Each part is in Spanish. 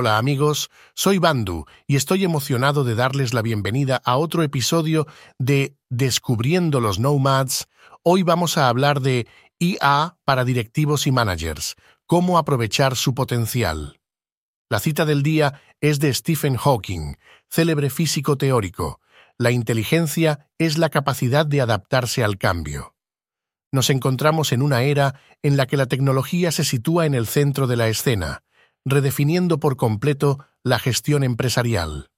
Hola amigos, soy Bandu y estoy emocionado de darles la bienvenida a otro episodio de Descubriendo los Nomads. Hoy vamos a hablar de IA para directivos y managers, cómo aprovechar su potencial. La cita del día es de Stephen Hawking, célebre físico teórico. La inteligencia es la capacidad de adaptarse al cambio. Nos encontramos en una era en la que la tecnología se sitúa en el centro de la escena, redefiniendo por completo la gestión empresarial.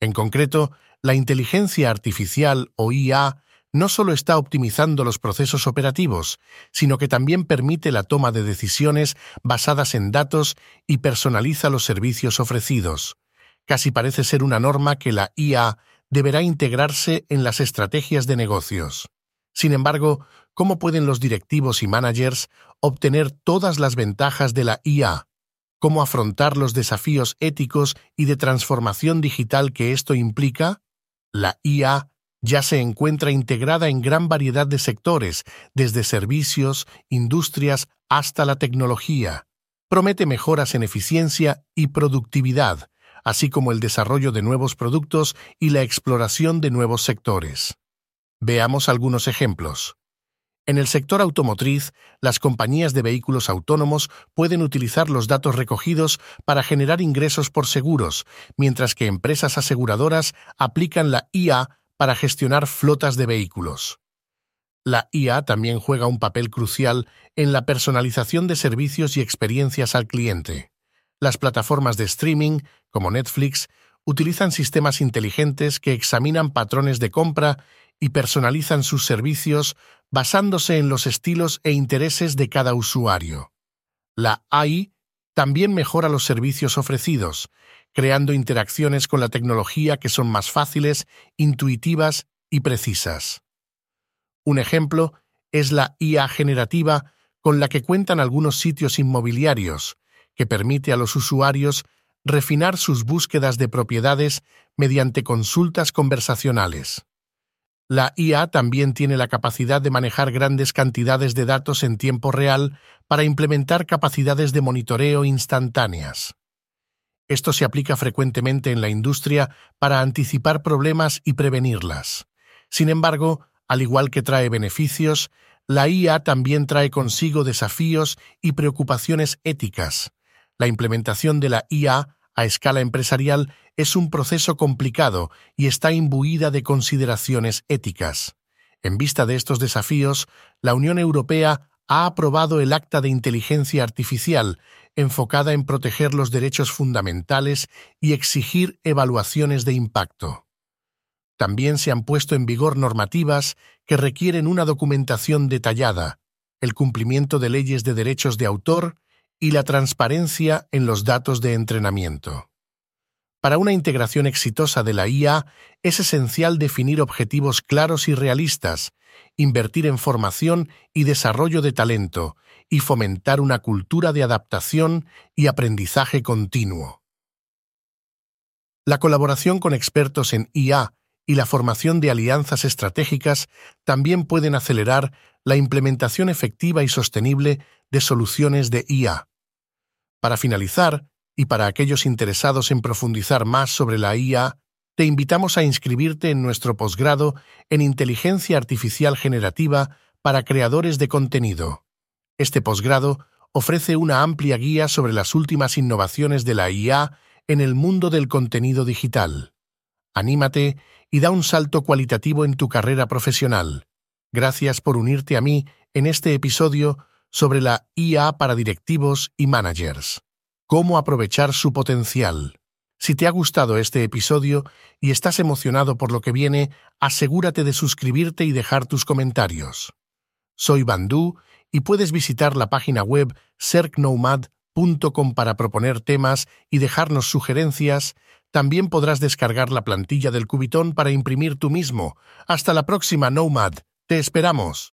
En concreto, la inteligencia artificial o IA no solo está optimizando los procesos operativos, sino que también permite la toma de decisiones basadas en datos y personaliza los servicios ofrecidos. Casi parece ser una norma que la IA deberá integrarse en las estrategias de negocios. Sin embargo, ¿cómo pueden los directivos y managers obtener todas las ventajas de la IA? ¿Cómo afrontar los desafíos éticos y de transformación digital que esto implica? La IA ya se encuentra integrada en gran variedad de sectores, desde servicios, industrias hasta la tecnología. Promete mejoras en eficiencia y productividad, así como el desarrollo de nuevos productos y la exploración de nuevos sectores. Veamos algunos ejemplos. En el sector automotriz, las compañías de vehículos autónomos pueden utilizar los datos recogidos para generar ingresos por seguros, mientras que empresas aseguradoras aplican la IA para gestionar flotas de vehículos. La IA también juega un papel crucial en la personalización de servicios y experiencias al cliente. Las plataformas de streaming, como Netflix, utilizan sistemas inteligentes que examinan patrones de compra y personalizan sus servicios basándose en los estilos e intereses de cada usuario. La AI también mejora los servicios ofrecidos, creando interacciones con la tecnología que son más fáciles, intuitivas y precisas. Un ejemplo es la IA generativa con la que cuentan algunos sitios inmobiliarios, que permite a los usuarios refinar sus búsquedas de propiedades mediante consultas conversacionales. La IA también tiene la capacidad de manejar grandes cantidades de datos en tiempo real para implementar capacidades de monitoreo instantáneas. Esto se aplica frecuentemente en la industria para anticipar problemas y prevenirlas. Sin embargo, al igual que trae beneficios, la IA también trae consigo desafíos y preocupaciones éticas. La implementación de la IA a escala empresarial es un proceso complicado y está imbuida de consideraciones éticas. En vista de estos desafíos, la Unión Europea ha aprobado el Acta de Inteligencia Artificial, enfocada en proteger los derechos fundamentales y exigir evaluaciones de impacto. También se han puesto en vigor normativas que requieren una documentación detallada, el cumplimiento de leyes de derechos de autor y la transparencia en los datos de entrenamiento. Para una integración exitosa de la IA es esencial definir objetivos claros y realistas, invertir en formación y desarrollo de talento, y fomentar una cultura de adaptación y aprendizaje continuo. La colaboración con expertos en IA y la formación de alianzas estratégicas también pueden acelerar la implementación efectiva y sostenible de soluciones de IA. Para finalizar, y para aquellos interesados en profundizar más sobre la IA, te invitamos a inscribirte en nuestro posgrado en Inteligencia Artificial Generativa para creadores de contenido. Este posgrado ofrece una amplia guía sobre las últimas innovaciones de la IA en el mundo del contenido digital. Anímate y da un salto cualitativo en tu carrera profesional. Gracias por unirte a mí en este episodio sobre la IA para directivos y managers. Cómo aprovechar su potencial. Si te ha gustado este episodio y estás emocionado por lo que viene, asegúrate de suscribirte y dejar tus comentarios. Soy Bandú y puedes visitar la página web cercnomad.com nomad.com para proponer temas y dejarnos sugerencias, también podrás descargar la plantilla del Cubitón para imprimir tú mismo. Hasta la próxima, Nomad. Te esperamos.